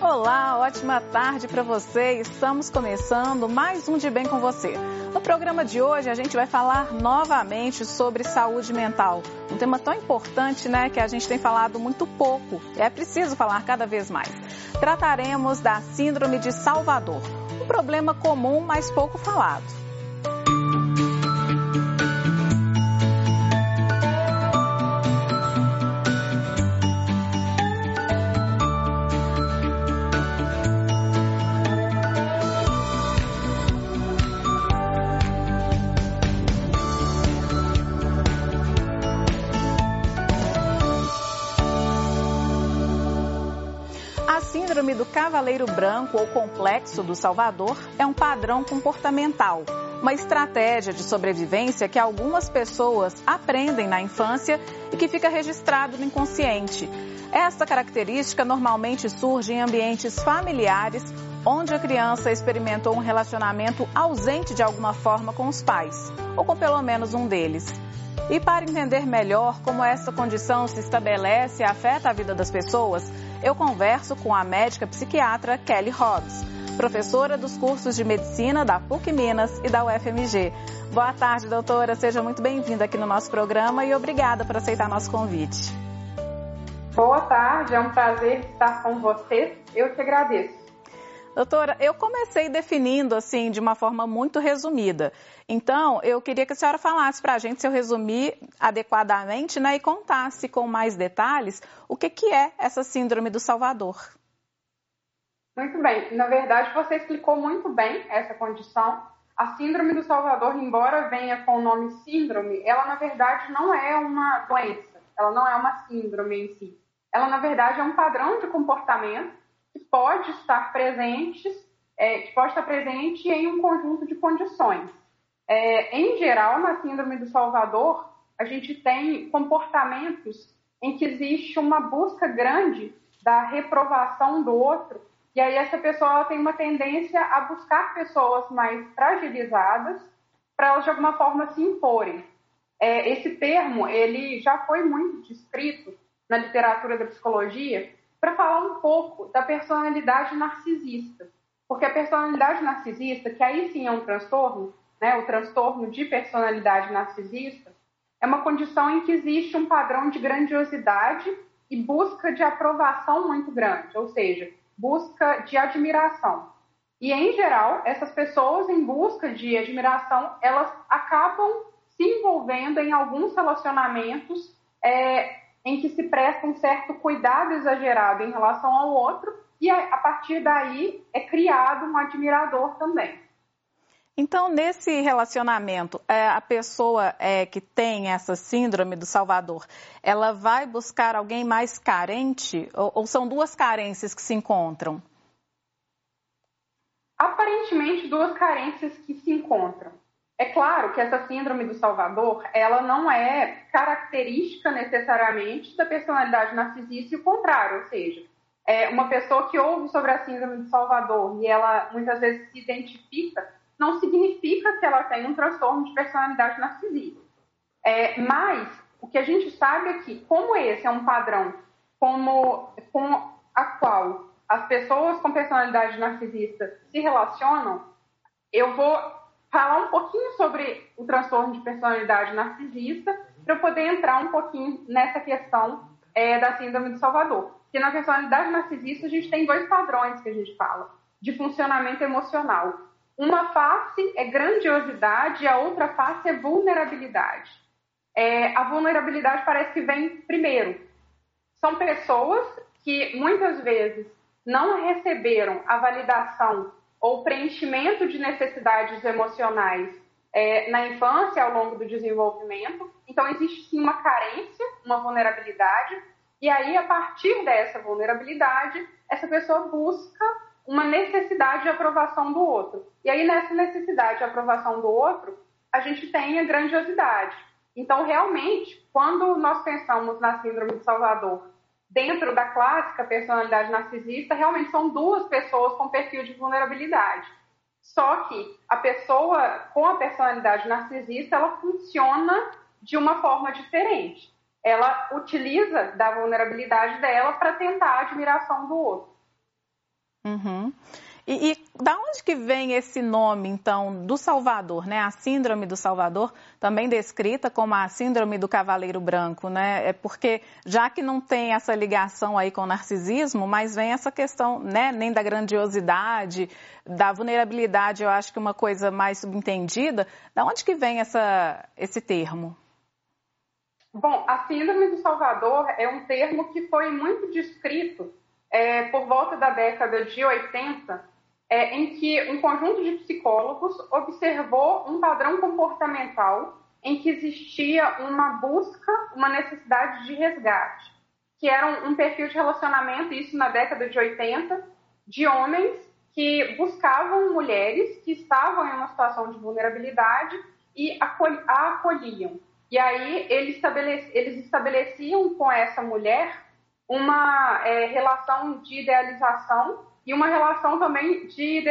Olá, ótima tarde para você. Estamos começando mais um De Bem com você. No programa de hoje a gente vai falar novamente sobre saúde mental. Um tema tão importante, né, que a gente tem falado muito pouco. É preciso falar cada vez mais. Trataremos da síndrome de Salvador, um problema comum, mas pouco falado. Cavaleiro branco ou complexo do Salvador é um padrão comportamental, uma estratégia de sobrevivência que algumas pessoas aprendem na infância e que fica registrado no inconsciente. Esta característica normalmente surge em ambientes familiares onde a criança experimentou um relacionamento ausente de alguma forma com os pais, ou com pelo menos um deles. E para entender melhor como essa condição se estabelece e afeta a vida das pessoas, eu converso com a médica psiquiatra Kelly Hobbs, professora dos cursos de medicina da PUC Minas e da UFMG. Boa tarde, doutora. Seja muito bem-vinda aqui no nosso programa e obrigada por aceitar nosso convite. Boa tarde, é um prazer estar com você. Eu te agradeço. Doutora, eu comecei definindo assim de uma forma muito resumida. Então, eu queria que a senhora falasse para a gente, se eu resumir adequadamente, né, e contasse com mais detalhes o que, que é essa síndrome do Salvador. Muito bem. Na verdade, você explicou muito bem essa condição. A síndrome do Salvador, embora venha com o nome síndrome, ela na verdade não é uma doença, ela não é uma síndrome em si. Ela na verdade é um padrão de comportamento que pode estar presente, é, que pode estar presente em um conjunto de condições. É, em geral, na síndrome do Salvador, a gente tem comportamentos em que existe uma busca grande da reprovação do outro, e aí essa pessoa tem uma tendência a buscar pessoas mais fragilizadas para elas de alguma forma se imporem. É, esse termo ele já foi muito descrito na literatura da psicologia para falar um pouco da personalidade narcisista. Porque a personalidade narcisista, que aí sim é um transtorno, né, o transtorno de personalidade narcisista, é uma condição em que existe um padrão de grandiosidade e busca de aprovação muito grande, ou seja, busca de admiração. E, em geral, essas pessoas em busca de admiração, elas acabam se envolvendo em alguns relacionamentos é, em que se presta um certo cuidado exagerado em relação ao outro e a, partir daí é criado um admirador também. Então, nesse relacionamento, é, a pessoa é, que tem essa síndrome do Salvador, ela vai buscar alguém mais carente ou, ou são duas carências que se encontram? Aparentemente, duas carências que se encontram. É claro que essa síndrome do Salvador, ela não é característica necessariamente da personalidade narcisista e o contrário, ou seja, é uma pessoa que ouve sobre a síndrome do Salvador e ela muitas vezes se identifica, não significa que ela tem um transtorno de personalidade narcisista. É, mas o que a gente sabe é que, como esse é um padrão como, com a qual as pessoas com personalidade narcisista se relacionam, eu vou falar um pouquinho sobre o transtorno de personalidade narcisista para eu poder entrar um pouquinho nessa questão é, da síndrome de Salvador. Porque na personalidade narcisista a gente tem dois padrões que a gente fala de funcionamento emocional. Uma face é grandiosidade e a outra face é vulnerabilidade. É, a vulnerabilidade parece que vem primeiro. São pessoas que muitas vezes não receberam a validação ou preenchimento de necessidades emocionais é, na infância, ao longo do desenvolvimento. Então, existe sim uma carência, uma vulnerabilidade, e aí, a partir dessa vulnerabilidade, essa pessoa busca uma necessidade de aprovação do outro. E aí, nessa necessidade de aprovação do outro, a gente tem a grandiosidade. Então, realmente, quando nós pensamos na Síndrome de Salvador dentro da clássica personalidade narcisista, realmente são duas pessoas com perfil de vulnerabilidade. Só que a pessoa com a personalidade narcisista, ela funciona de uma forma diferente. Ela utiliza da vulnerabilidade dela para tentar a admiração do outro. Uhum. E, e da onde que vem esse nome, então, do Salvador, né? A síndrome do Salvador, também descrita como a síndrome do cavaleiro branco, né? É porque, já que não tem essa ligação aí com o narcisismo, mas vem essa questão, né? Nem da grandiosidade, da vulnerabilidade, eu acho que uma coisa mais subentendida. Da onde que vem essa, esse termo? Bom, a síndrome do Salvador é um termo que foi muito descrito é, por volta da década de 80 é, em que um conjunto de psicólogos observou um padrão comportamental em que existia uma busca, uma necessidade de resgate, que era um, um perfil de relacionamento, isso na década de 80, de homens que buscavam mulheres que estavam em uma situação de vulnerabilidade e a acolhiam. E aí eles, estabelec eles estabeleciam com essa mulher uma é, relação de idealização e uma relação também de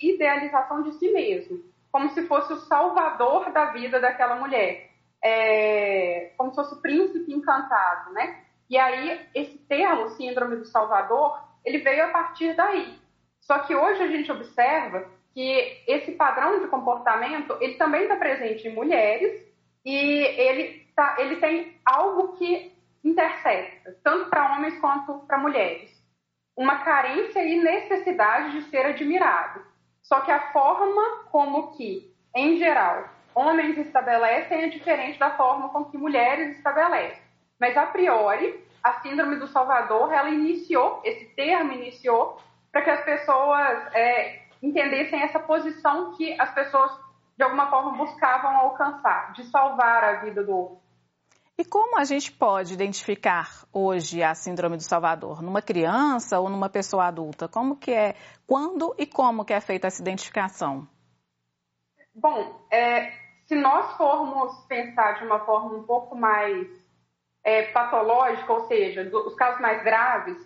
idealização de si mesmo, como se fosse o salvador da vida daquela mulher, é, como se fosse o príncipe encantado, né? E aí esse termo, síndrome do salvador, ele veio a partir daí. Só que hoje a gente observa que esse padrão de comportamento, ele também está presente em mulheres e ele, tá, ele tem algo que intersecta, tanto para homens quanto para mulheres uma carência e necessidade de ser admirado. Só que a forma como que, em geral, homens estabelecem é diferente da forma com que mulheres estabelecem. Mas, a priori, a síndrome do Salvador, ela iniciou, esse termo iniciou, para que as pessoas é, entendessem essa posição que as pessoas, de alguma forma, buscavam alcançar, de salvar a vida do outro. E como a gente pode identificar hoje a síndrome do Salvador? Numa criança ou numa pessoa adulta? Como que é, quando e como que é feita essa identificação? Bom, é, se nós formos pensar de uma forma um pouco mais é, patológica, ou seja, os casos mais graves,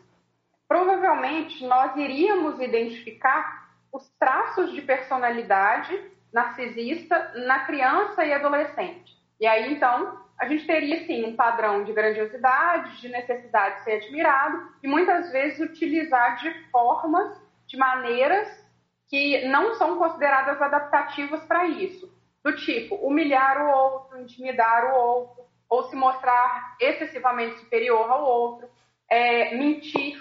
provavelmente nós iríamos identificar os traços de personalidade narcisista na criança e adolescente. E aí, então, a gente teria, sim, um padrão de grandiosidade, de necessidade de ser admirado e muitas vezes utilizar de formas, de maneiras que não são consideradas adaptativas para isso. Do tipo, humilhar o outro, intimidar o outro, ou se mostrar excessivamente superior ao outro, é, mentir.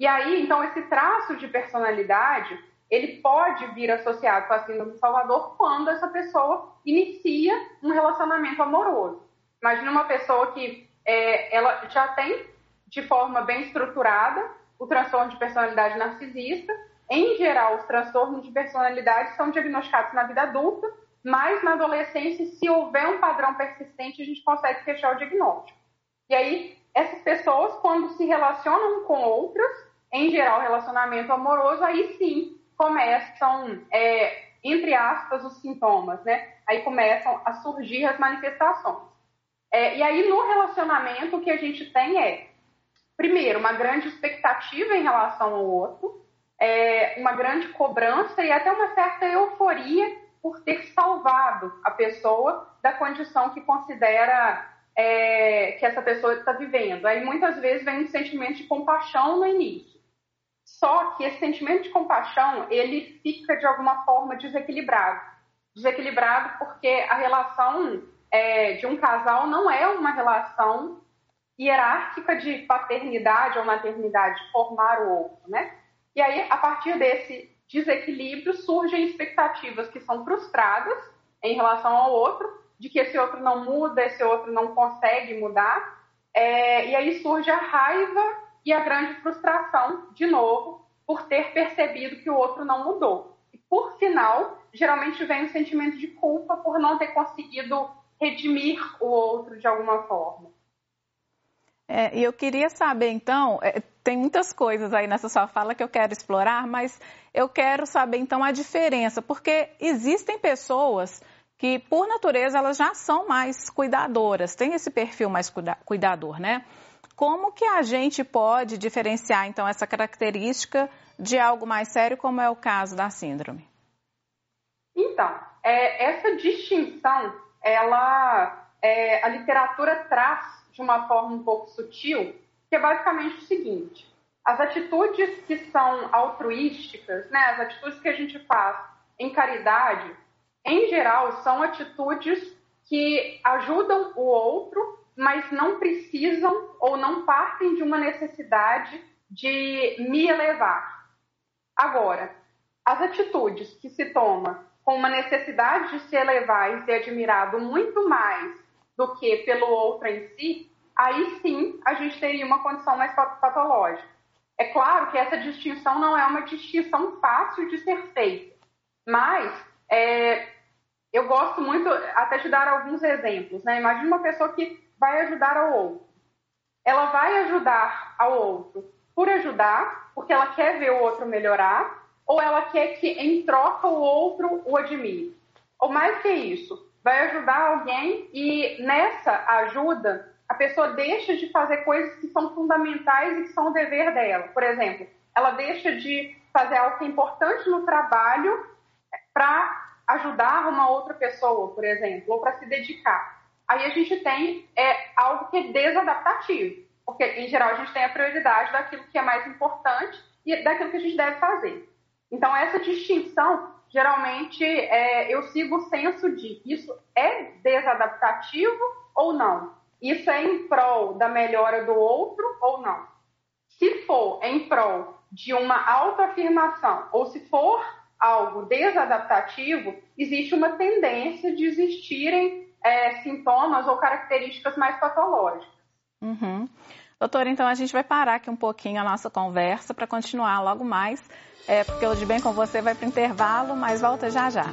E aí, então, esse traço de personalidade, ele pode vir associado com a síndrome do Salvador quando essa pessoa inicia um relacionamento amoroso. Imagina uma pessoa que é, ela já tem de forma bem estruturada o transtorno de personalidade narcisista. Em geral, os transtornos de personalidade são diagnosticados na vida adulta, mas na adolescência, se houver um padrão persistente, a gente consegue fechar o diagnóstico. E aí, essas pessoas, quando se relacionam com outras, em geral, relacionamento amoroso, aí sim começam, é, entre aspas, os sintomas, né? Aí começam a surgir as manifestações. É, e aí, no relacionamento, o que a gente tem é, primeiro, uma grande expectativa em relação ao outro, é, uma grande cobrança e até uma certa euforia por ter salvado a pessoa da condição que considera é, que essa pessoa está vivendo. Aí muitas vezes vem um sentimento de compaixão no início. Só que esse sentimento de compaixão ele fica de alguma forma desequilibrado. Desequilibrado porque a relação é, de um casal não é uma relação hierárquica de paternidade ou maternidade, formar o outro, né? E aí, a partir desse desequilíbrio, surgem expectativas que são frustradas em relação ao outro, de que esse outro não muda, esse outro não consegue mudar, é, e aí surge a raiva e a grande frustração, de novo, por ter percebido que o outro não mudou. E por final, geralmente vem o sentimento de culpa por não ter conseguido redimir o outro de alguma forma. É, e eu queria saber, então, é, tem muitas coisas aí nessa sua fala que eu quero explorar, mas eu quero saber, então, a diferença, porque existem pessoas que, por natureza, elas já são mais cuidadoras, têm esse perfil mais cuida cuidador, né? Como que a gente pode diferenciar, então, essa característica de algo mais sério, como é o caso da síndrome? Então, é, essa distinção ela, é, a literatura traz de uma forma um pouco sutil, que é basicamente o seguinte: As atitudes que são altruísticas, né, as atitudes que a gente faz em caridade, em geral, são atitudes que ajudam o outro, mas não precisam ou não partem de uma necessidade de me elevar. Agora, as atitudes que se toma com uma necessidade de se elevar e ser admirado muito mais do que pelo outro em si, aí sim a gente teria uma condição mais patológica. É claro que essa distinção não é uma distinção fácil de ser feita, mas é, eu gosto muito até de dar alguns exemplos. Né? Imagina uma pessoa que vai ajudar ao outro. Ela vai ajudar ao outro por ajudar, porque ela quer ver o outro melhorar, ou ela quer que em troca o outro o admire. Ou mais que isso, vai ajudar alguém e nessa ajuda a pessoa deixa de fazer coisas que são fundamentais e que são o dever dela. Por exemplo, ela deixa de fazer algo que é importante no trabalho para ajudar uma outra pessoa, por exemplo, ou para se dedicar. Aí a gente tem é, algo que é desadaptativo, porque em geral a gente tem a prioridade daquilo que é mais importante e daquilo que a gente deve fazer. Então essa distinção geralmente é, eu sigo o senso de isso é desadaptativo ou não. Isso é em prol da melhora do outro ou não? Se for em prol de uma autoafirmação ou se for algo desadaptativo, existe uma tendência de existirem é, sintomas ou características mais patológicas. Uhum. Doutora, então a gente vai parar aqui um pouquinho a nossa conversa para continuar logo mais, é, porque o De Bem com Você vai para o intervalo, mas volta já já.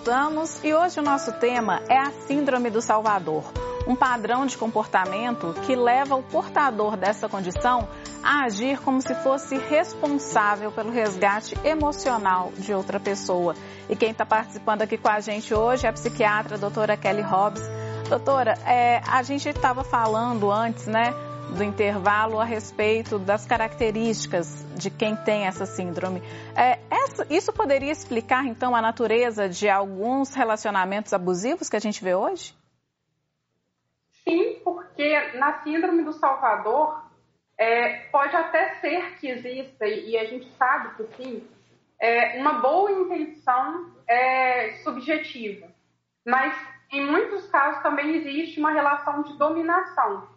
voltamos e hoje o nosso tema é a Síndrome do Salvador, um padrão de comportamento que leva o portador dessa condição a agir como se fosse responsável pelo resgate emocional de outra pessoa. E quem está participando aqui com a gente hoje é a psiquiatra a doutora Kelly Hobbs. Doutora, é, a gente estava falando antes, né? do intervalo a respeito das características de quem tem essa síndrome. É, essa, isso poderia explicar, então, a natureza de alguns relacionamentos abusivos que a gente vê hoje? Sim, porque na síndrome do Salvador é, pode até ser que exista, e a gente sabe que sim, é, uma boa intenção é, subjetiva. Mas em muitos casos também existe uma relação de dominação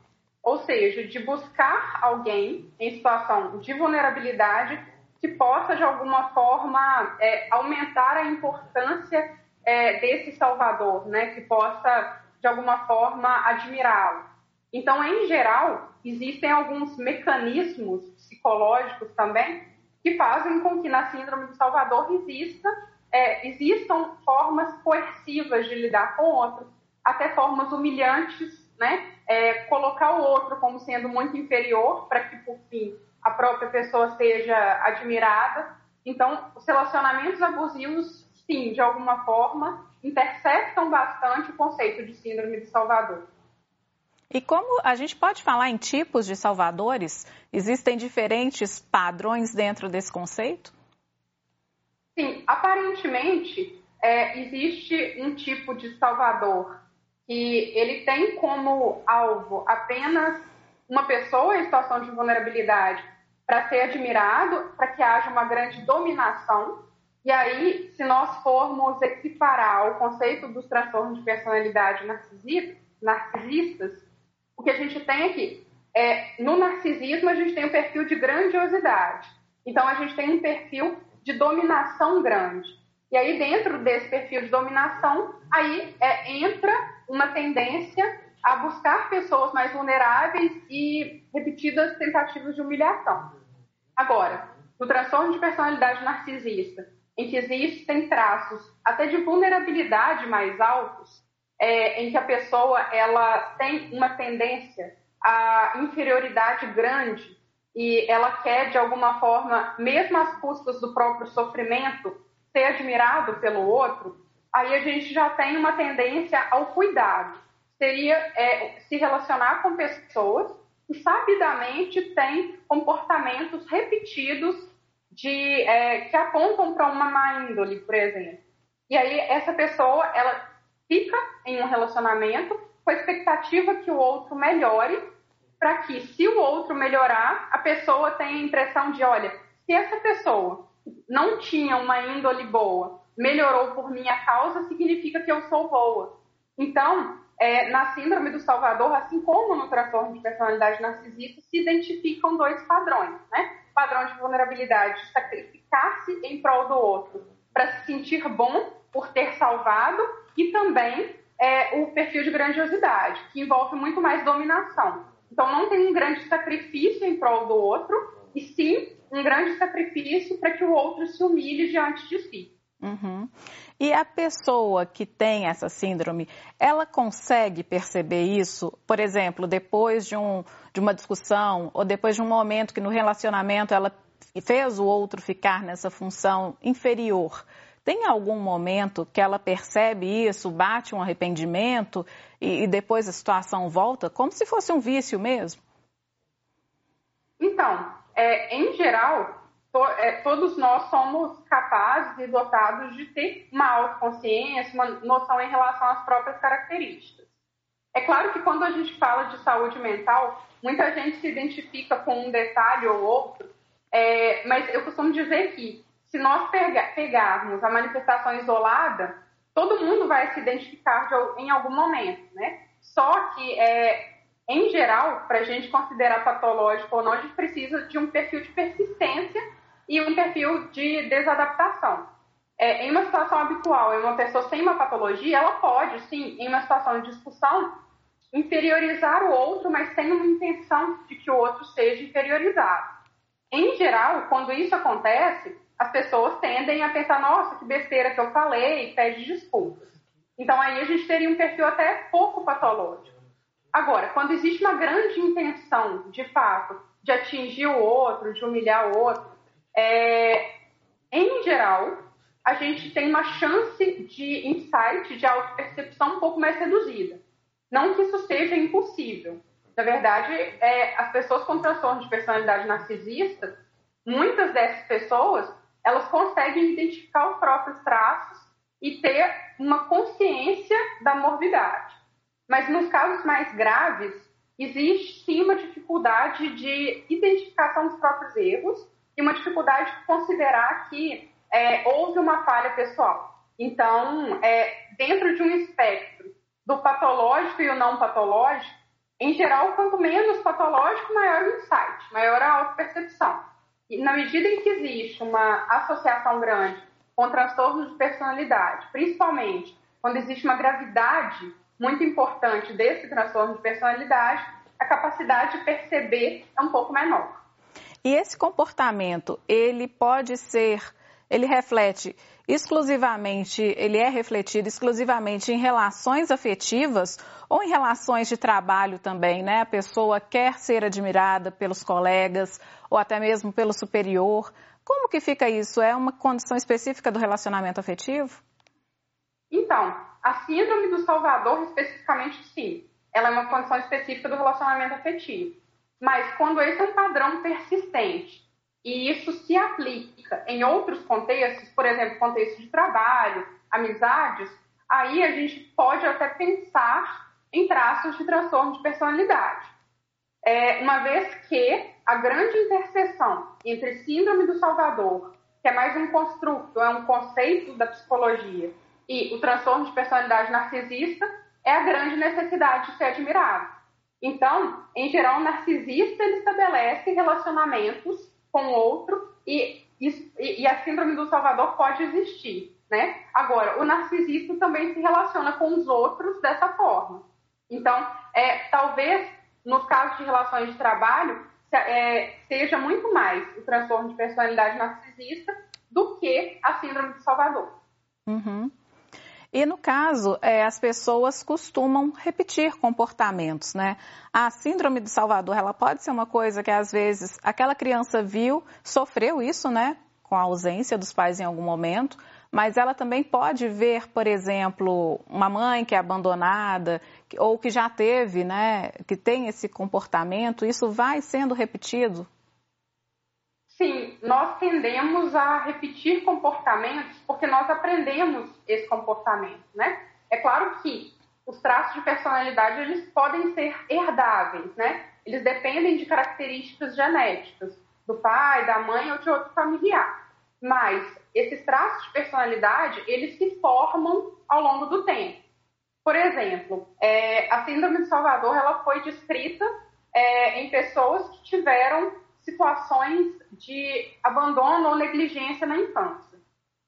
ou seja, de buscar alguém em situação de vulnerabilidade que possa, de alguma forma, é, aumentar a importância é, desse Salvador, né? que possa, de alguma forma, admirá-lo. Então, em geral, existem alguns mecanismos psicológicos também que fazem com que na Síndrome do Salvador exista, é, existam formas coercivas de lidar com outros, até formas humilhantes né? É, colocar o outro como sendo muito inferior para que, por fim, a própria pessoa seja admirada. Então, os relacionamentos abusivos, sim, de alguma forma, interceptam bastante o conceito de síndrome de Salvador. E como a gente pode falar em tipos de salvadores? Existem diferentes padrões dentro desse conceito? Sim, aparentemente é, existe um tipo de salvador que ele tem como alvo apenas uma pessoa em situação de vulnerabilidade para ser admirado, para que haja uma grande dominação. E aí, se nós formos equiparar o conceito dos transtornos de personalidade narcisistas, o que a gente tem aqui é, no narcisismo, a gente tem um perfil de grandiosidade. Então, a gente tem um perfil de dominação grande. E aí, dentro desse perfil de dominação, aí é, entra uma tendência a buscar pessoas mais vulneráveis e repetidas tentativas de humilhação. Agora, no transtorno de personalidade narcisista, em que existem traços até de vulnerabilidade mais altos, é, em que a pessoa ela tem uma tendência à inferioridade grande e ela quer de alguma forma, mesmo às custas do próprio sofrimento, ser admirado pelo outro, aí a gente já tem uma tendência ao cuidado. Seria é, se relacionar com pessoas que sabidamente têm comportamentos repetidos de, é, que apontam para uma má índole, por exemplo. E aí essa pessoa, ela fica em um relacionamento com a expectativa que o outro melhore, para que, se o outro melhorar, a pessoa tenha a impressão de, olha, se essa pessoa não tinha uma índole boa, melhorou por minha causa, significa que eu sou boa. Então, é, na síndrome do Salvador, assim como no transtorno de personalidade narcisista, se identificam dois padrões, né? Padrão de vulnerabilidade, sacrificar-se em prol do outro para se sentir bom por ter salvado, e também é, o perfil de grandiosidade, que envolve muito mais dominação. Então, não tem um grande sacrifício em prol do outro, e sim um grande sacrifício para que o outro se humilhe diante de si. Uhum. E a pessoa que tem essa síndrome, ela consegue perceber isso, por exemplo, depois de, um, de uma discussão ou depois de um momento que no relacionamento ela fez o outro ficar nessa função inferior. Tem algum momento que ela percebe isso, bate um arrependimento e, e depois a situação volta, como se fosse um vício mesmo? Então, é, em geral, to, é, todos nós somos capazes e dotados de ter uma autoconsciência, uma noção em relação às próprias características. É claro que quando a gente fala de saúde mental, muita gente se identifica com um detalhe ou outro, é, mas eu costumo dizer que se nós pegarmos a manifestação isolada, todo mundo vai se identificar de, em algum momento, né? Só que, é, em geral, para a gente considerar patológico ou não, a gente precisa de um perfil de persistência e um perfil de desadaptação. É, em uma situação habitual, em uma pessoa sem uma patologia, ela pode, sim, em uma situação de discussão, inferiorizar o outro, mas sem uma intenção de que o outro seja inferiorizado. Em geral, quando isso acontece, as pessoas tendem a pensar, nossa, que besteira que eu falei, e pede desculpas. Então aí a gente teria um perfil até pouco patológico. Agora, quando existe uma grande intenção, de fato, de atingir o outro, de humilhar o outro, é, em geral, a gente tem uma chance de insight, de autopercepção um pouco mais reduzida. Não que isso seja impossível. Na verdade, é, as pessoas com transtorno de personalidade narcisista, muitas dessas pessoas elas conseguem identificar os próprios traços e ter uma consciência da morbidade. Mas nos casos mais graves, existe sim uma dificuldade de identificação dos próprios erros e uma dificuldade de considerar que é, houve uma falha pessoal. Então, é, dentro de um espectro do patológico e o não patológico, em geral, quanto menos patológico, maior o insight, maior a autopercepção. E na medida em que existe uma associação grande com transtornos de personalidade, principalmente quando existe uma gravidade muito importante desse transtorno de personalidade, a capacidade de perceber é um pouco menor. E esse comportamento, ele pode ser, ele reflete exclusivamente, ele é refletido exclusivamente em relações afetivas ou em relações de trabalho também, né? A pessoa quer ser admirada pelos colegas ou até mesmo pelo superior. Como que fica isso? É uma condição específica do relacionamento afetivo? Então, a síndrome do Salvador, especificamente, sim. Ela é uma condição específica do relacionamento afetivo. Mas quando esse é um padrão persistente e isso se aplica em outros contextos, por exemplo, contexto de trabalho, amizades, aí a gente pode até pensar em traços de transtorno de personalidade. É, uma vez que a grande interseção entre síndrome do Salvador, que é mais um construto, é um conceito da psicologia, e o transtorno de personalidade narcisista, é a grande necessidade de ser admirado. Então, em geral, o narcisista ele estabelece relacionamentos com o outro e, e, e a síndrome do Salvador pode existir, né? Agora, o narcisista também se relaciona com os outros dessa forma. Então, é, talvez nos casos de relações de trabalho é, seja muito mais o transtorno de personalidade narcisista do que a síndrome de Salvador. Uhum. E no caso, é, as pessoas costumam repetir comportamentos, né? A síndrome de Salvador, ela pode ser uma coisa que às vezes aquela criança viu, sofreu isso, né? Com a ausência dos pais em algum momento, mas ela também pode ver, por exemplo, uma mãe que é abandonada ou que já teve, né, que tem esse comportamento, isso vai sendo repetido? Sim, nós tendemos a repetir comportamentos porque nós aprendemos esse comportamento, né? É claro que os traços de personalidade eles podem ser herdáveis, né? Eles dependem de características genéticas do pai, da mãe ou de outro familiar. Mas esses traços de personalidade eles se formam ao longo do tempo. Por exemplo, é, a síndrome de Salvador ela foi descrita é, em pessoas que tiveram situações de abandono ou negligência na infância.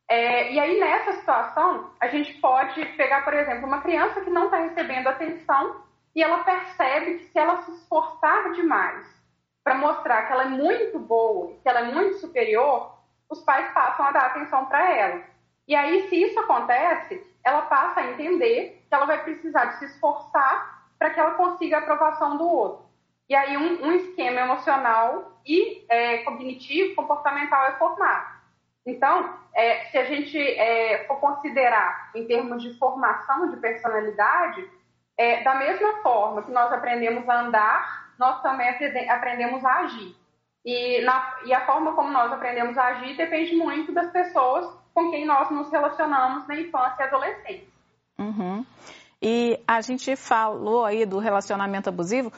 É, e aí, nessa situação, a gente pode pegar, por exemplo, uma criança que não está recebendo atenção e ela percebe que se ela se esforçar demais para mostrar que ela é muito boa, que ela é muito superior, os pais passam a dar atenção para ela. E aí, se isso acontece, ela passa a entender que ela vai precisar de se esforçar para que ela consiga a aprovação do outro. E aí, um, um esquema emocional e é, cognitivo, comportamental é formado. Então, é, se a gente é, for considerar em termos de formação de personalidade, é, da mesma forma que nós aprendemos a andar, nós também aprendemos a agir. E, na, e, a forma como nós aprendemos a agir depende muito das pessoas com quem nós nos relacionamos na infância e adolescência. Uhum. E a gente falou aí do relacionamento abusivo.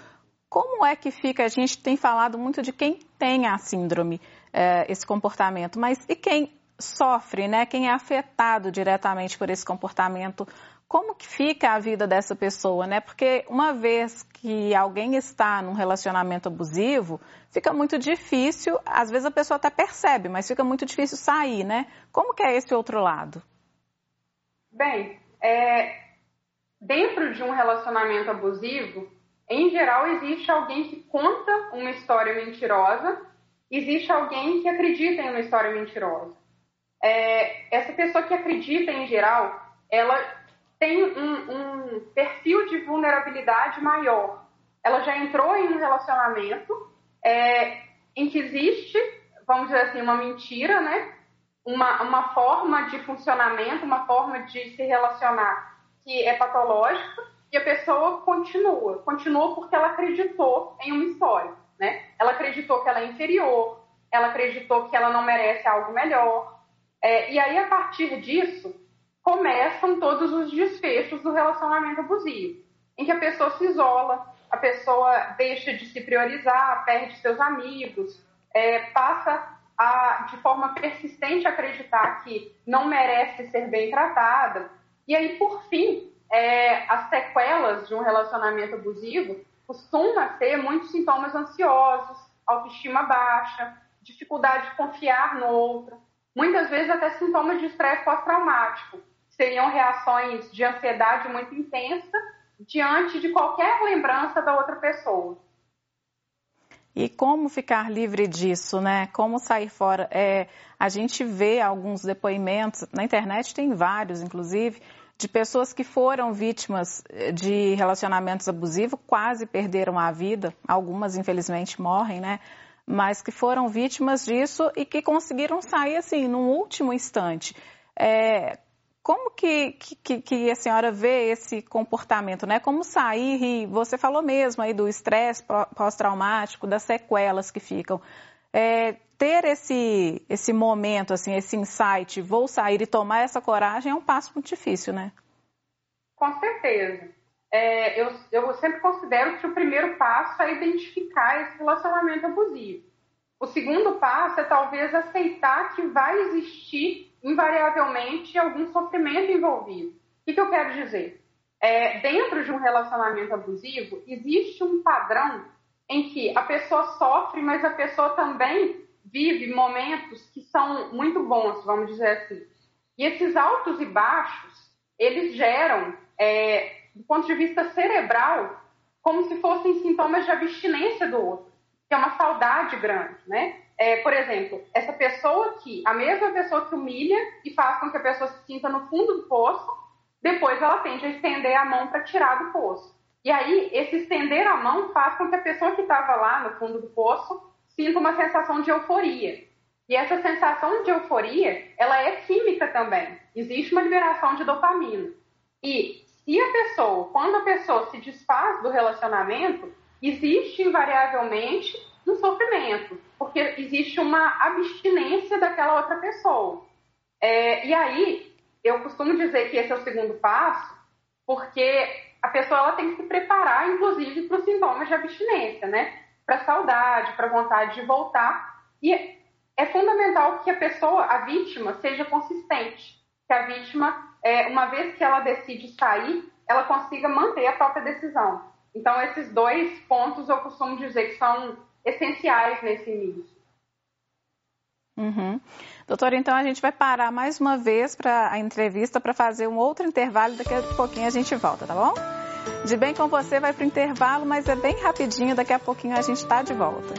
Como é que fica? A gente tem falado muito de quem tem a síndrome, é, esse comportamento, mas e quem sofre, né? Quem é afetado diretamente por esse comportamento? Como que fica a vida dessa pessoa, né? Porque uma vez que alguém está num relacionamento abusivo, fica muito difícil, às vezes a pessoa até percebe, mas fica muito difícil sair, né? Como que é esse outro lado? Bem, é, dentro de um relacionamento abusivo, em geral, existe alguém que conta uma história mentirosa, existe alguém que acredita em uma história mentirosa. É, essa pessoa que acredita em geral, ela tem um, um, perfil de vulnerabilidade maior. Ela já entrou em um relacionamento é, em que existe, vamos dizer assim, uma mentira, né? Uma, uma forma de funcionamento, uma forma de se relacionar que é patológica e a pessoa continua. Continua porque ela acreditou em uma história, né? Ela acreditou que ela é inferior, ela acreditou que ela não merece algo melhor. É, e aí, a partir disso, começam todos os desfechos do relacionamento abusivo, em que a pessoa se isola, a pessoa deixa de se priorizar, perde seus amigos, é, passa a, de forma persistente, acreditar que não merece ser bem tratada. E aí, por fim, é, as sequelas de um relacionamento abusivo costuma ser muitos sintomas ansiosos, autoestima baixa, dificuldade de confiar no outro, muitas vezes até sintomas de estresse pós-traumático. Seriam reações de ansiedade muito intensa diante de qualquer lembrança da outra pessoa. E como ficar livre disso, né? Como sair fora? É, a gente vê alguns depoimentos, na internet tem vários, inclusive, de pessoas que foram vítimas eh, de relacionamentos abusivos, quase perderam a vida, algumas infelizmente morrem, né? Mas que foram vítimas disso e que conseguiram sair assim, num último instante. É, como que, que, que, a senhora vê esse comportamento, né? Como sair, e você falou mesmo aí do estresse pós-traumático, das sequelas que ficam. É, ter esse, esse momento, assim, esse insight, vou sair e tomar essa coragem é um passo muito difícil, né? Com certeza. É, eu, eu sempre considero que o primeiro passo é identificar esse relacionamento abusivo. O segundo passo é talvez aceitar que vai existir invariavelmente algum sofrimento envolvido. O que, que eu quero dizer? É, dentro de um relacionamento abusivo, existe um padrão em que a pessoa sofre, mas a pessoa também vive momentos que são muito bons, vamos dizer assim. E esses altos e baixos, eles geram, é, do ponto de vista cerebral, como se fossem sintomas de abstinência do outro, que é uma saudade grande, né? É, por exemplo, essa pessoa que, a mesma pessoa que humilha e faz com que a pessoa se sinta no fundo do poço, depois ela tende a estender a mão para tirar do poço. E aí, esse estender a mão faz com que a pessoa que estava lá no fundo do poço sinta uma sensação de euforia. E essa sensação de euforia, ela é química também. Existe uma liberação de dopamina. E se a pessoa, quando a pessoa se desfaz do relacionamento, existe invariavelmente um sofrimento, porque existe uma abstinência daquela outra pessoa. É, e aí, eu costumo dizer que esse é o segundo passo, porque a pessoa ela tem que se preparar, inclusive, para os sintomas de abstinência, né? Para saudade, para vontade de voltar. E é fundamental que a pessoa, a vítima, seja consistente. Que a vítima, é, uma vez que ela decide sair, ela consiga manter a própria decisão. Então, esses dois pontos eu costumo dizer que são essenciais nesse início. Uhum. Doutora, então a gente vai parar mais uma vez para a entrevista para fazer um outro intervalo. Daqui a pouquinho a gente volta, tá bom? De bem com você vai para o intervalo, mas é bem rapidinho. Daqui a pouquinho a gente está de volta.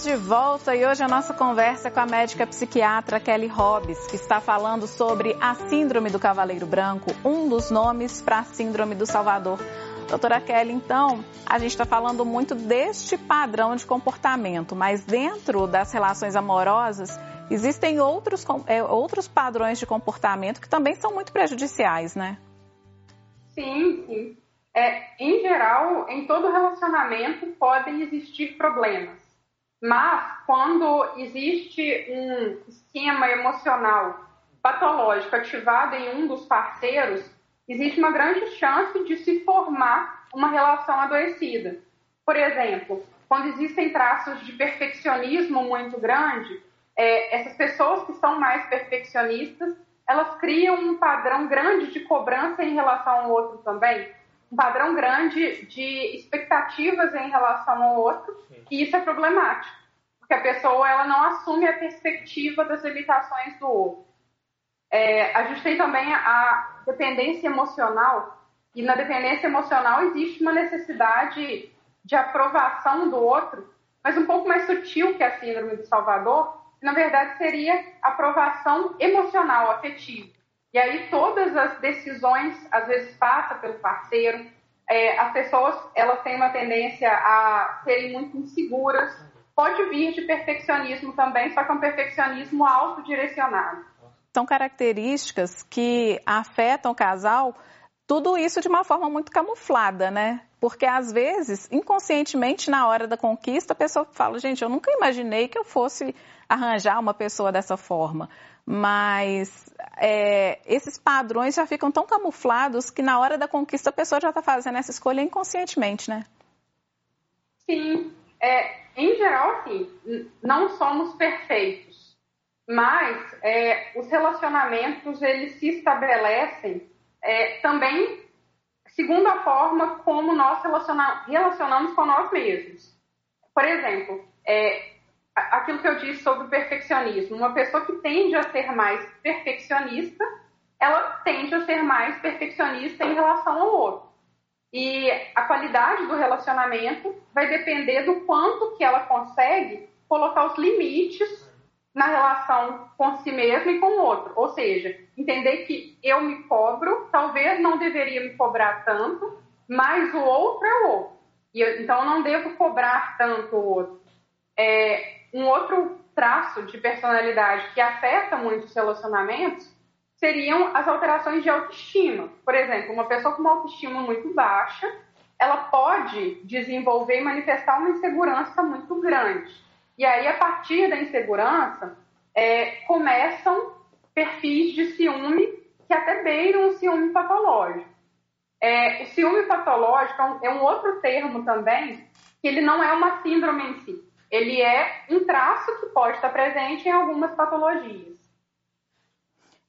Estamos de volta e hoje a nossa conversa é com a médica psiquiatra Kelly Hobbs, que está falando sobre a Síndrome do Cavaleiro Branco, um dos nomes para a Síndrome do Salvador. Doutora Kelly, então, a gente está falando muito deste padrão de comportamento, mas dentro das relações amorosas existem outros, é, outros padrões de comportamento que também são muito prejudiciais, né? Sim, sim. É, em geral, em todo relacionamento podem existir problemas. Mas quando existe um esquema emocional patológico ativado em um dos parceiros, existe uma grande chance de se formar uma relação adoecida. Por exemplo, quando existem traços de perfeccionismo muito grande, é, essas pessoas que são mais perfeccionistas, elas criam um padrão grande de cobrança em relação ao outro também, um padrão grande de expectativas em relação ao outro, Sim. e isso é problemático, porque a pessoa ela não assume a perspectiva das limitações do outro. É, a gente tem também a dependência emocional, e na dependência emocional existe uma necessidade de aprovação do outro, mas um pouco mais sutil que a síndrome de Salvador, que na verdade seria aprovação emocional, afetiva. E aí todas as decisões, às vezes, passam pelo parceiro. É, as pessoas, elas têm uma tendência a serem muito inseguras. Pode vir de perfeccionismo também, só que é um perfeccionismo autodirecionado. São características que afetam o casal, tudo isso de uma forma muito camuflada, né? Porque às vezes, inconscientemente, na hora da conquista, a pessoa fala: gente, eu nunca imaginei que eu fosse arranjar uma pessoa dessa forma. Mas é, esses padrões já ficam tão camuflados que na hora da conquista a pessoa já está fazendo essa escolha inconscientemente, né? Sim. É, em geral, assim, não somos perfeitos, mas é, os relacionamentos eles se estabelecem é, também segundo a forma como nós relaciona relacionamos com nós mesmos. Por exemplo, é, aquilo que eu disse sobre o perfeccionismo. Uma pessoa que tende a ser mais perfeccionista, ela tende a ser mais perfeccionista em relação ao outro. E a qualidade do relacionamento vai depender do quanto que ela consegue colocar os limites na relação com si mesma e com o outro. Ou seja, entender que eu me cobro, talvez não deveria me cobrar tanto, mas o outro é o outro. E eu, então eu não devo cobrar tanto o outro. É, um outro traço de personalidade que afeta muito os relacionamentos seriam as alterações de autoestima. Por exemplo, uma pessoa com uma autoestima muito baixa, ela pode desenvolver e manifestar uma insegurança muito grande. E aí, a partir da insegurança, é, começam perfis de ciúme que até beiram o ciúme patológico. É, o ciúme patológico é um outro termo também, que ele não é uma síndrome em si ele é um traço que pode estar presente em algumas patologias.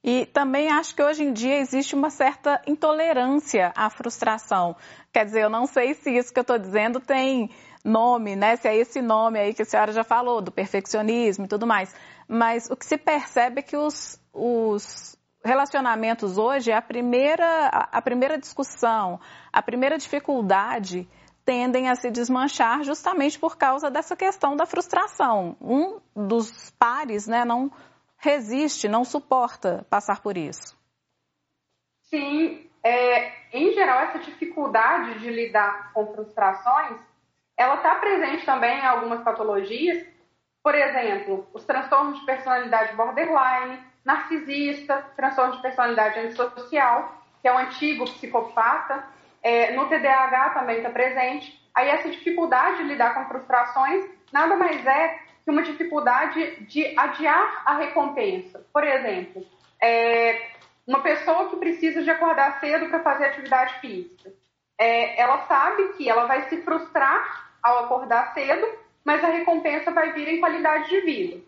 E também acho que hoje em dia existe uma certa intolerância à frustração. Quer dizer, eu não sei se isso que eu estou dizendo tem nome, né? Se é esse nome aí que a senhora já falou, do perfeccionismo e tudo mais. Mas o que se percebe é que os, os relacionamentos hoje, a primeira, a primeira discussão, a primeira dificuldade tendem a se desmanchar justamente por causa dessa questão da frustração. Um dos pares né, não resiste, não suporta passar por isso. Sim, é, em geral, essa dificuldade de lidar com frustrações, ela está presente também em algumas patologias, por exemplo, os transtornos de personalidade borderline, narcisista, transtorno de personalidade antissocial, que é o antigo psicopata, é, no TDAH também está presente. Aí essa dificuldade de lidar com frustrações nada mais é que uma dificuldade de adiar a recompensa. Por exemplo, é, uma pessoa que precisa de acordar cedo para fazer atividade física, é, ela sabe que ela vai se frustrar ao acordar cedo, mas a recompensa vai vir em qualidade de vida.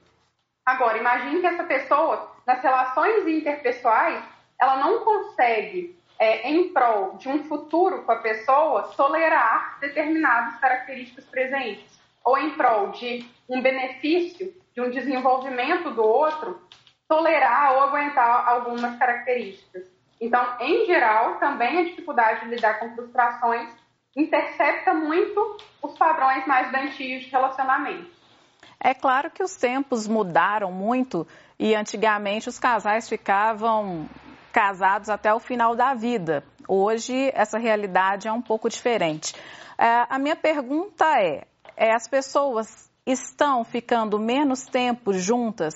Agora, imagine que essa pessoa, nas relações interpessoais, ela não consegue é, em prol de um futuro com a pessoa, tolerar determinadas características presentes, ou em prol de um benefício, de um desenvolvimento do outro, tolerar ou aguentar algumas características. Então, em geral, também a dificuldade de lidar com frustrações intercepta muito os padrões mais doentios de relacionamento. É claro que os tempos mudaram muito e antigamente os casais ficavam casados até o final da vida. Hoje, essa realidade é um pouco diferente. É, a minha pergunta é, é: as pessoas estão ficando menos tempo juntas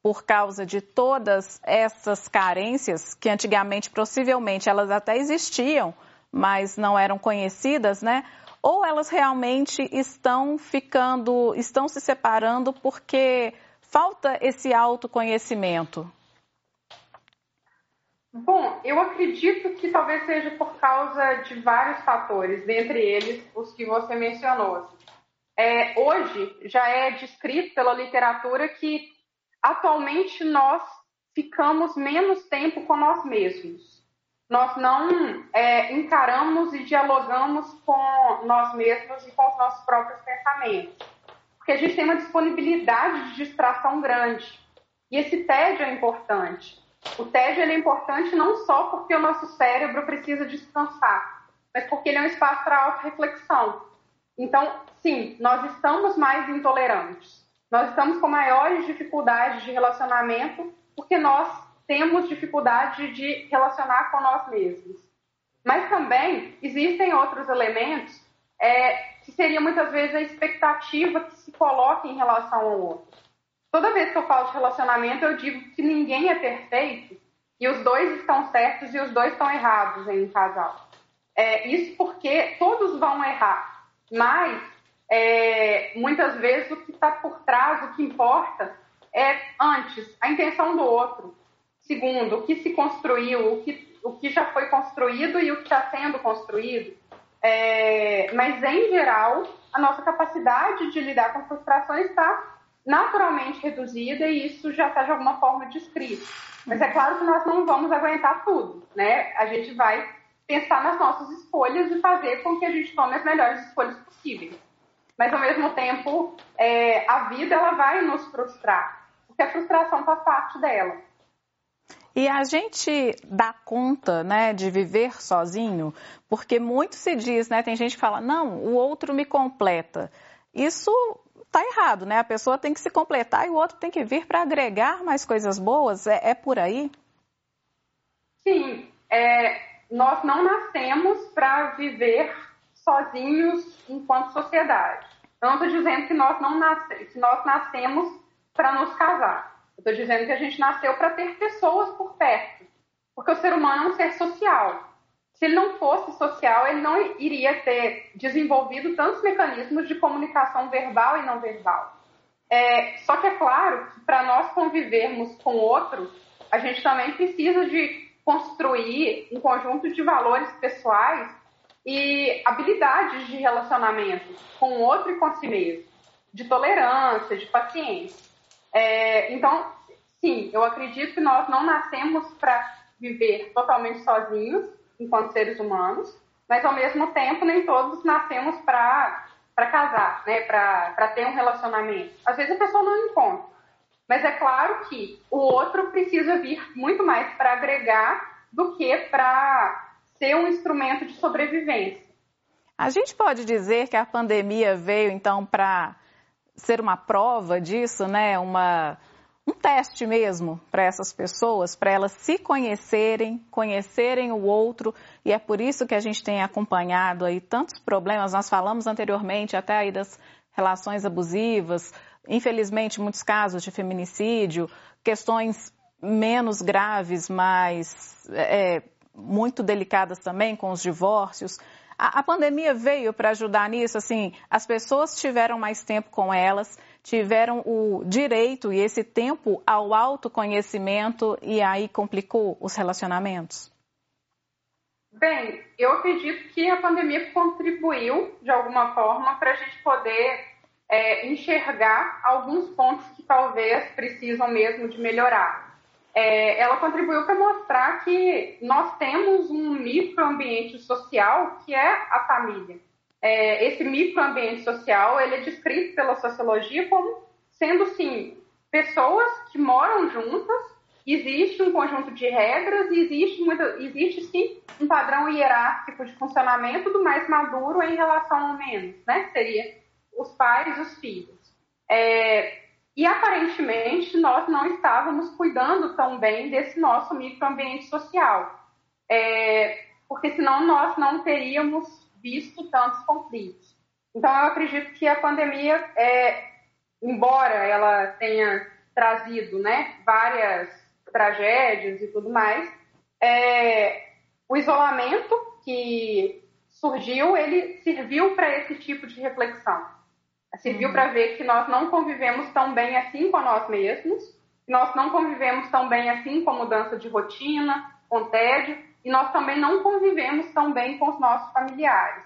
por causa de todas essas carências que antigamente possivelmente elas até existiam, mas não eram conhecidas, né? Ou elas realmente estão ficando, estão se separando porque falta esse autoconhecimento? Bom, eu acredito que talvez seja por causa de vários fatores, dentre eles os que você mencionou. É, hoje já é descrito pela literatura que atualmente nós ficamos menos tempo com nós mesmos. Nós não é, encaramos e dialogamos com nós mesmos e com os nossos próprios pensamentos. Porque a gente tem uma disponibilidade de distração grande. E esse tédio é importante. O tédio é importante não só porque o nosso cérebro precisa descansar, mas porque ele é um espaço para auto-reflexão. Então, sim, nós estamos mais intolerantes. Nós estamos com maiores dificuldades de relacionamento porque nós temos dificuldade de relacionar com nós mesmos. Mas também existem outros elementos é, que seria muitas vezes a expectativa que se coloca em relação ao outro. Toda vez que eu falo de relacionamento, eu digo que ninguém é perfeito e os dois estão certos e os dois estão errados em um casal. É, isso porque todos vão errar, mas é, muitas vezes o que está por trás, o que importa, é antes a intenção do outro, segundo o que se construiu, o que, o que já foi construído e o que está sendo construído. É, mas em geral, a nossa capacidade de lidar com frustrações está naturalmente reduzida e isso já está de alguma forma descrito. Mas é claro que nós não vamos aguentar tudo, né? A gente vai pensar nas nossas escolhas e fazer com que a gente tome as melhores escolhas possíveis. Mas ao mesmo tempo, é, a vida ela vai nos frustrar, porque a frustração faz parte dela. E a gente dá conta, né, de viver sozinho, porque muito se diz, né, tem gente que fala, não, o outro me completa. Isso está errado, né? A pessoa tem que se completar e o outro tem que vir para agregar mais coisas boas. É, é por aí? Sim. É, nós não nascemos para viver sozinhos enquanto sociedade. Eu não estou dizendo que nós, não nasce, que nós nascemos para nos casar. Eu estou dizendo que a gente nasceu para ter pessoas por perto. Porque o ser humano é um ser social se ele não fosse social, ele não iria ter desenvolvido tantos mecanismos de comunicação verbal e não verbal. É, só que é claro que para nós convivermos com outros, a gente também precisa de construir um conjunto de valores pessoais e habilidades de relacionamento com o outro e com si mesmo, de tolerância, de paciência. É, então, sim, eu acredito que nós não nascemos para viver totalmente sozinhos, enquanto seres humanos, mas ao mesmo tempo nem todos nascemos para casar, né? para ter um relacionamento. Às vezes a pessoa não encontra, Mas é claro que o outro precisa vir muito mais para agregar do que para ser um instrumento de sobrevivência. A gente pode dizer que a pandemia veio então para ser uma prova disso, né? Uma, um teste mesmo para essas pessoas, para elas se conhecerem, conhecerem o outro, e é por isso que a gente tem acompanhado aí tantos problemas. Nós falamos anteriormente até aí das relações abusivas, infelizmente muitos casos de feminicídio, questões menos graves, mas é, muito delicadas também com os divórcios. A, a pandemia veio para ajudar nisso, assim, as pessoas tiveram mais tempo com elas, tiveram o direito e esse tempo ao autoconhecimento e aí complicou os relacionamentos? Bem, eu acredito que a pandemia contribuiu de alguma forma para a gente poder é, enxergar alguns pontos que talvez precisam mesmo de melhorar é, ela contribuiu para mostrar que nós temos um microambiente social que é a família. É, esse microambiente social ele é descrito pela sociologia como sendo, sim, pessoas que moram juntas, existe um conjunto de regras e existe, existe sim, um padrão hierárquico de funcionamento do mais maduro em relação ao menos, né? Que seria os pais os filhos. É, e aparentemente nós não estávamos cuidando tão bem desse nosso microambiente social, é, porque senão nós não teríamos visto tantos conflitos. Então eu acredito que a pandemia, é, embora ela tenha trazido né, várias tragédias e tudo mais, é, o isolamento que surgiu, ele serviu para esse tipo de reflexão serviu uhum. para ver que nós não convivemos tão bem assim com nós mesmos, que nós não convivemos tão bem assim com a mudança de rotina, com tédio, e nós também não convivemos tão bem com os nossos familiares.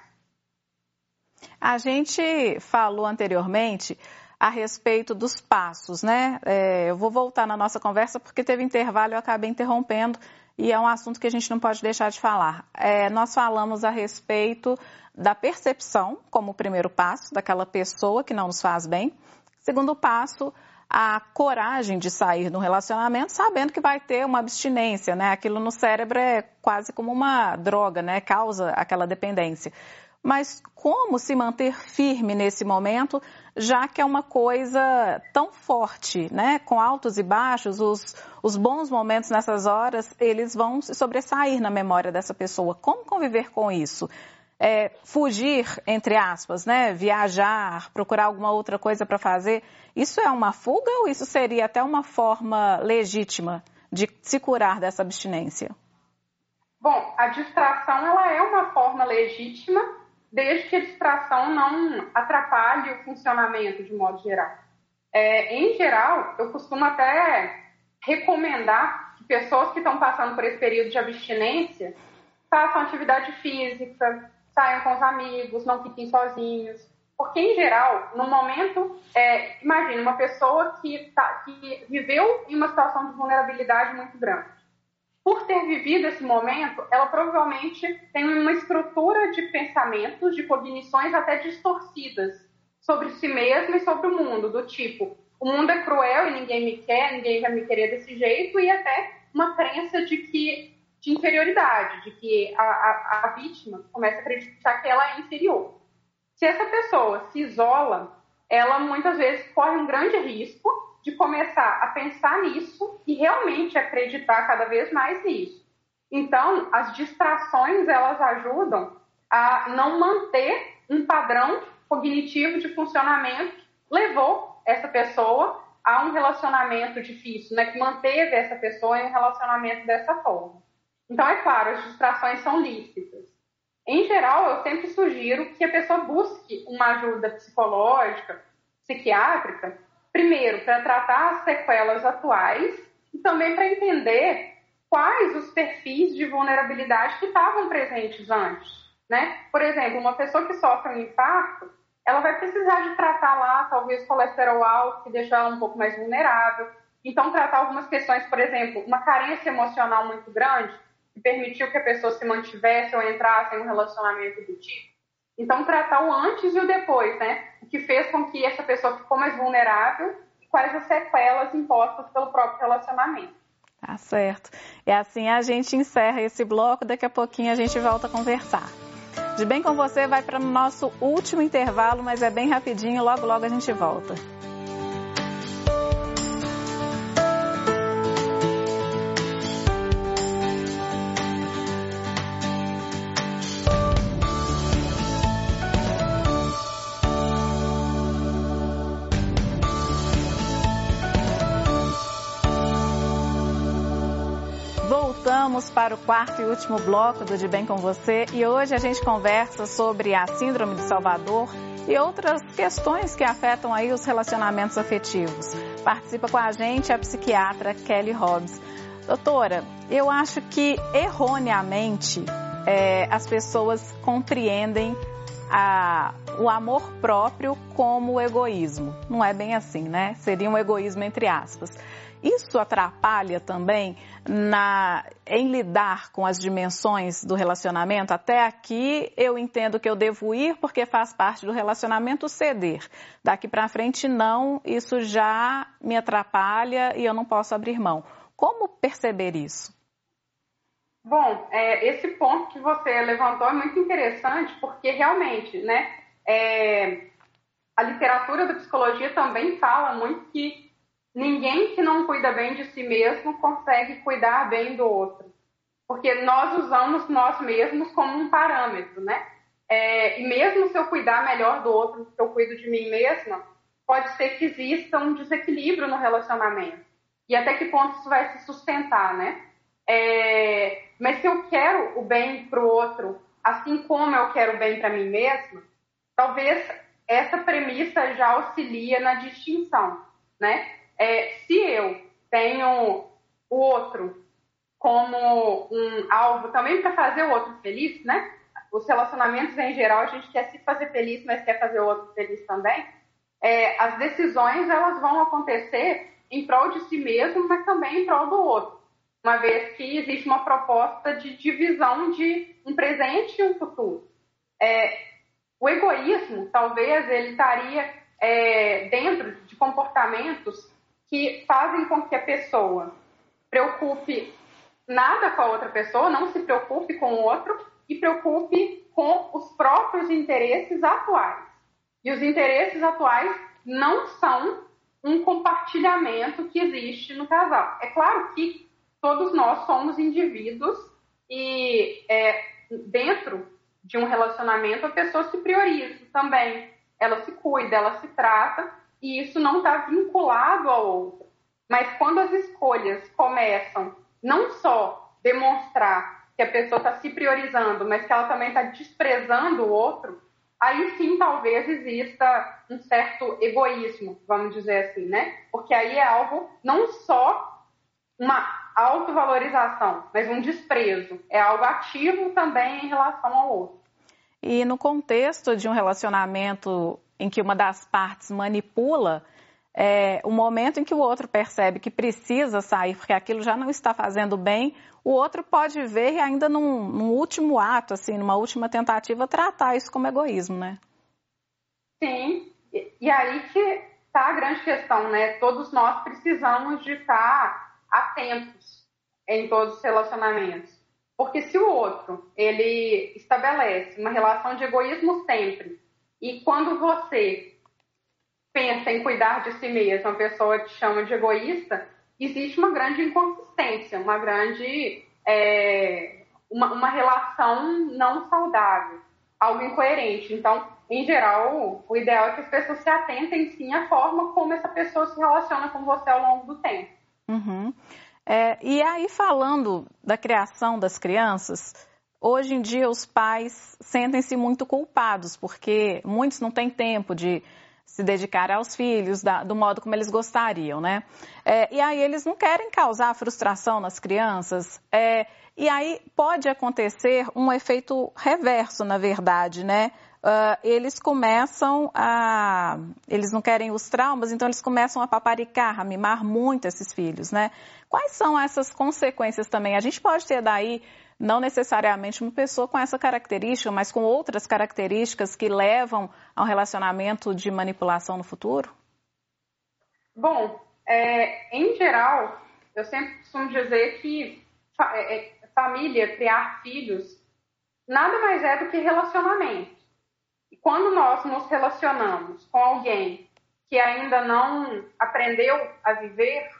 A gente falou anteriormente a respeito dos passos, né? É, eu vou voltar na nossa conversa porque teve intervalo eu acabei interrompendo e é um assunto que a gente não pode deixar de falar. É, nós falamos a respeito da percepção como primeiro passo daquela pessoa que não nos faz bem. Segundo passo, a coragem de sair do relacionamento sabendo que vai ter uma abstinência, né? Aquilo no cérebro é quase como uma droga, né? Causa aquela dependência. Mas como se manter firme nesse momento, já que é uma coisa tão forte, né? Com altos e baixos, os, os bons momentos nessas horas, eles vão sobressair na memória dessa pessoa. Como conviver com isso? É, fugir, entre aspas, né? Viajar, procurar alguma outra coisa para fazer, isso é uma fuga ou isso seria até uma forma legítima de se curar dessa abstinência? Bom, a distração ela é uma forma legítima, desde que a distração não atrapalhe o funcionamento de modo geral. É, em geral, eu costumo até recomendar que pessoas que estão passando por esse período de abstinência façam atividade física, saiam com os amigos, não fiquem sozinhos. Porque, em geral, no momento, é, imagine uma pessoa que, tá, que viveu em uma situação de vulnerabilidade muito grande. Por ter vivido esse momento, ela provavelmente tem uma estrutura de pensamentos, de cognições até distorcidas sobre si mesma e sobre o mundo, do tipo, o mundo é cruel e ninguém me quer, ninguém vai me querer desse jeito, e até uma crença de que de inferioridade, de que a, a, a vítima começa a acreditar que ela é inferior. Se essa pessoa se isola, ela muitas vezes corre um grande risco de começar a pensar nisso e realmente acreditar cada vez mais nisso. Então, as distrações elas ajudam a não manter um padrão cognitivo de funcionamento que levou essa pessoa a um relacionamento difícil, né? Que manteve essa pessoa em um relacionamento dessa forma. Então, é claro, as distrações são lícitas. Em geral, eu sempre sugiro que a pessoa busque uma ajuda psicológica, psiquiátrica, primeiro para tratar as sequelas atuais e também para entender quais os perfis de vulnerabilidade que estavam presentes antes. Né? Por exemplo, uma pessoa que sofre um infarto, ela vai precisar de tratar lá, talvez, colesterol alto, que deixa ela um pouco mais vulnerável. Então, tratar algumas questões, por exemplo, uma carência emocional muito grande, que permitiu que a pessoa se mantivesse ou entrasse em um relacionamento do tipo. Então, tratar o antes e o depois, né? O que fez com que essa pessoa ficou mais vulnerável quais as sequelas impostas pelo próprio relacionamento. Tá certo. E assim a gente encerra esse bloco, daqui a pouquinho a gente volta a conversar. De bem com você vai para o nosso último intervalo, mas é bem rapidinho, logo logo a gente volta. Vamos para o quarto e último bloco do De Bem com Você e hoje a gente conversa sobre a Síndrome de Salvador e outras questões que afetam aí os relacionamentos afetivos. Participa com a gente a psiquiatra Kelly Hobbs. Doutora, eu acho que erroneamente é, as pessoas compreendem a, o amor próprio como egoísmo. Não é bem assim, né? Seria um egoísmo entre aspas. Isso atrapalha também na, em lidar com as dimensões do relacionamento? Até aqui eu entendo que eu devo ir porque faz parte do relacionamento ceder. Daqui para frente não, isso já me atrapalha e eu não posso abrir mão. Como perceber isso? Bom, é, esse ponto que você levantou é muito interessante porque realmente, né, é, a literatura da psicologia também fala muito que ninguém que não cuida bem de si mesmo consegue cuidar bem do outro. Porque nós usamos nós mesmos como um parâmetro, né? É, e mesmo se eu cuidar melhor do outro do que eu cuido de mim mesma, pode ser que exista um desequilíbrio no relacionamento. E até que ponto isso vai se sustentar, né? É, mas se eu quero o bem para o outro, assim como eu quero o bem para mim mesma, talvez essa premissa já auxilia na distinção, né? É, se eu tenho o outro como um alvo também para fazer o outro feliz, né? Os relacionamentos em geral a gente quer se fazer feliz, mas quer fazer o outro feliz também. É, as decisões elas vão acontecer em prol de si mesmo, mas também em prol do outro, uma vez que existe uma proposta de divisão de um presente e um futuro. É, o egoísmo, talvez, ele estaria é, dentro de comportamentos que fazem com que a pessoa preocupe nada com a outra pessoa, não se preocupe com o outro e preocupe com os próprios interesses atuais. E os interesses atuais não são um compartilhamento que existe no casal. É claro que todos nós somos indivíduos e é, dentro de um relacionamento a pessoa se prioriza também. Ela se cuida, ela se trata e isso não está vinculado ao outro. Mas quando as escolhas começam não só demonstrar que a pessoa está se priorizando, mas que ela também está desprezando o outro, aí sim talvez exista um certo egoísmo, vamos dizer assim, né? Porque aí é algo não só uma autovalorização, mas um desprezo. É algo ativo também em relação ao outro. E no contexto de um relacionamento em que uma das partes manipula, é, o momento em que o outro percebe que precisa sair, porque aquilo já não está fazendo bem, o outro pode ver e ainda num, num último ato, assim, numa última tentativa, tratar isso como egoísmo, né? Sim, e, aí que está a grande questão, né? Todos nós precisamos de estar atentos em todos os relacionamentos. Porque se o outro, ele estabelece uma relação de egoísmo sempre, e quando você pensa em cuidar de si mesmo, a pessoa te chama de egoísta, existe uma grande inconsistência, uma grande. É, uma, uma relação não saudável, algo incoerente. Então, em geral, o ideal é que as pessoas se atentem sim à forma como essa pessoa se relaciona com você ao longo do tempo. Uhum. É, e aí, falando da criação das crianças, Hoje em dia, os pais sentem-se muito culpados, porque muitos não têm tempo de se dedicar aos filhos da, do modo como eles gostariam, né? É, e aí eles não querem causar frustração nas crianças. É, e aí pode acontecer um efeito reverso, na verdade, né? Uh, eles começam a. Eles não querem os traumas, então eles começam a paparicar, a mimar muito esses filhos, né? Quais são essas consequências também? A gente pode ter daí não necessariamente uma pessoa com essa característica, mas com outras características que levam a um relacionamento de manipulação no futuro? Bom, é, em geral, eu sempre costumo dizer que é, é, família, criar filhos, nada mais é do que relacionamento. E quando nós nos relacionamos com alguém que ainda não aprendeu a viver,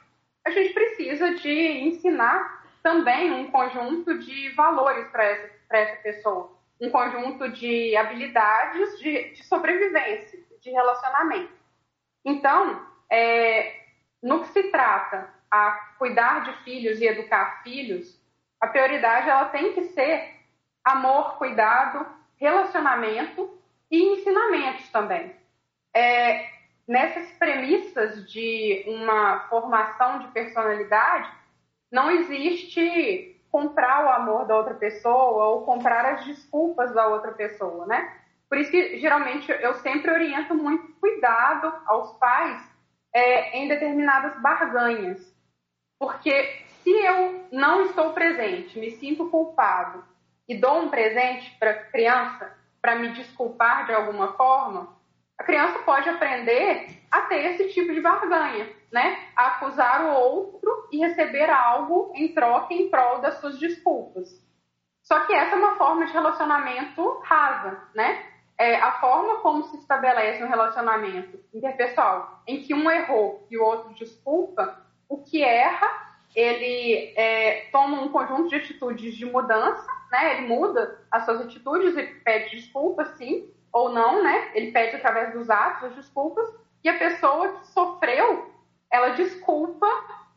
a gente precisa de ensinar também um conjunto de valores para essa, essa pessoa, um conjunto de habilidades de, de sobrevivência, de relacionamento. Então, é, no que se trata a cuidar de filhos e educar filhos, a prioridade ela tem que ser amor, cuidado, relacionamento e ensinamentos também. É, nessas premissas de uma formação de personalidade, não existe comprar o amor da outra pessoa ou comprar as desculpas da outra pessoa, né? Por isso que geralmente eu sempre oriento muito cuidado aos pais é, em determinadas barganhas. Porque se eu não estou presente, me sinto culpado e dou um presente para a criança para me desculpar de alguma forma, a criança pode aprender a ter esse tipo de barganha, né? Acusar o outro e receber algo em troca em prol das suas desculpas. Só que essa é uma forma de relacionamento rasa, né? É a forma como se estabelece um relacionamento interpessoal em que um errou e o outro desculpa, o que erra ele é, toma um conjunto de atitudes de mudança, né? Ele muda as suas atitudes e pede desculpas, sim, ou não, né? Ele pede através dos atos as desculpas, e a pessoa que sofreu, ela desculpa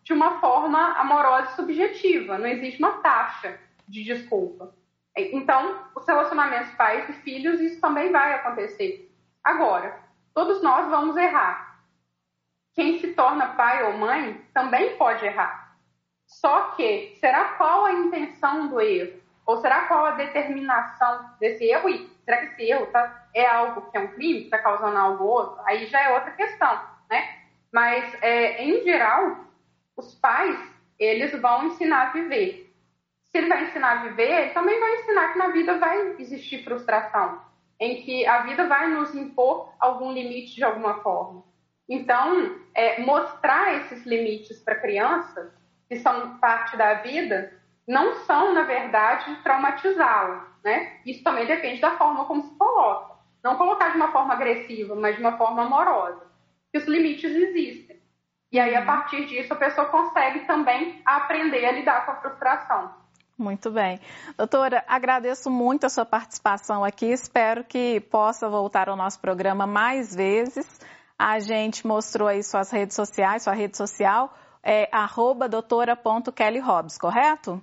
de uma forma amorosa e subjetiva, não existe uma taxa de desculpa. Então, os relacionamentos pais e filhos, isso também vai acontecer. Agora, todos nós vamos errar. Quem se torna pai ou mãe também pode errar. Só que, será qual a intenção do erro? Ou será qual a determinação desse erro? E será que esse erro tá, é algo que é um crime, está causando algo outro? Aí já é outra questão, né? Mas, é, em geral, os pais, eles vão ensinar a viver. Se ele vai ensinar a viver, ele também vai ensinar que na vida vai existir frustração, em que a vida vai nos impor algum limite de alguma forma. Então, é, mostrar esses limites para a criança que são parte da vida, não são, na verdade, traumatizá-lo, né? Isso também depende da forma como se coloca. Não colocar de uma forma agressiva, mas de uma forma amorosa. Que os limites existem. E aí, a partir disso, a pessoa consegue também aprender a lidar com a frustração. Muito bem. Doutora, agradeço muito a sua participação aqui. Espero que possa voltar ao nosso programa mais vezes. A gente mostrou aí suas redes sociais, sua rede social, é arroba doutora.kellyhobbs, correto?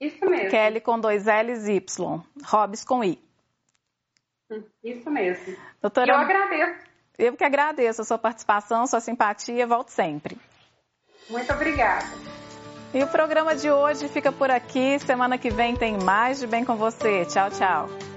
Isso mesmo. Kelly com dois L's Y, Hobbs com I. Isso mesmo. Doutora, eu agradeço. Eu que agradeço a sua participação, sua simpatia, volte sempre. Muito obrigada. E o programa de hoje fica por aqui. Semana que vem tem mais de Bem com Você. Tchau, tchau.